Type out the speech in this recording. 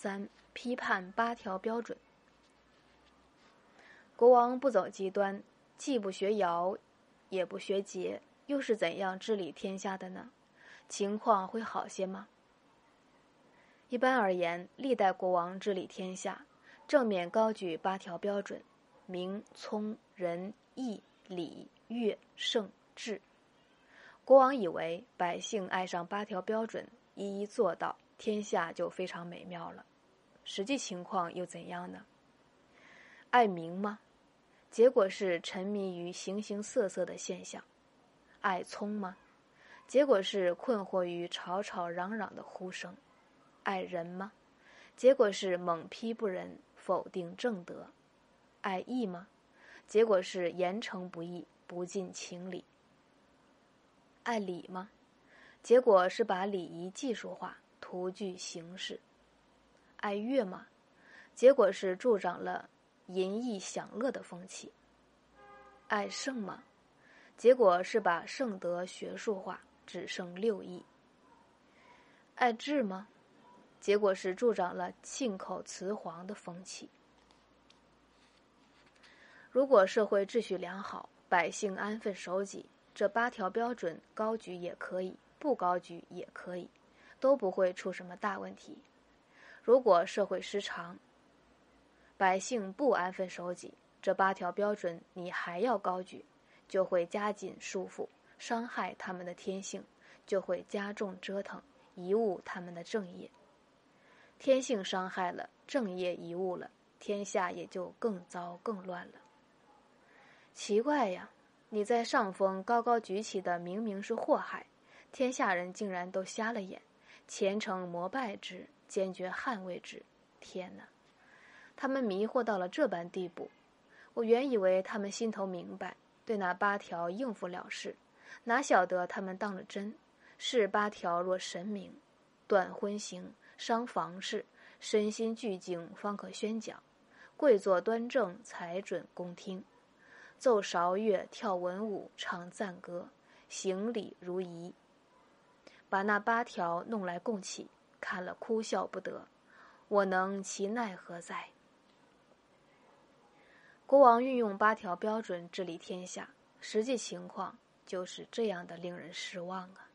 三、批判八条标准。国王不走极端，既不学尧，也不学桀，又是怎样治理天下的呢？情况会好些吗？一般而言，历代国王治理天下，正面高举八条标准：明、聪、仁、义、礼、乐、圣、智。国王以为百姓爱上八条标准，一一做到，天下就非常美妙了。实际情况又怎样呢？爱名吗？结果是沉迷于形形色色的现象。爱聪吗？结果是困惑于吵吵嚷嚷的呼声。爱人吗？结果是猛批不仁，否定正德。爱义吗？结果是严惩不义，不近情理。爱礼吗？结果是把礼仪技术化，徒具形式。爱乐吗？结果是助长了淫逸享乐的风气。爱圣吗？结果是把圣德学术化，只剩六艺。爱智吗？结果是助长了信口雌黄的风气。如果社会秩序良好，百姓安分守己。这八条标准高举也可以，不高举也可以，都不会出什么大问题。如果社会失常，百姓不安分守己，这八条标准你还要高举，就会加紧束缚，伤害他们的天性，就会加重折腾，贻误他们的正业。天性伤害了，正业贻误了，天下也就更糟更乱了。奇怪呀！你在上风高高举起的明明是祸害，天下人竟然都瞎了眼，虔诚膜拜之，坚决捍卫之。天哪，他们迷惑到了这般地步。我原以为他们心头明白，对那八条应付了事，哪晓得他们当了真。是八条若神明，断婚刑，伤房事，身心俱静方可宣讲，跪坐端正才准恭听。奏韶乐，跳文舞，唱赞歌，行礼如仪。把那八条弄来供起，看了哭笑不得。我能其奈何哉？国王运用八条标准治理天下，实际情况就是这样的，令人失望啊！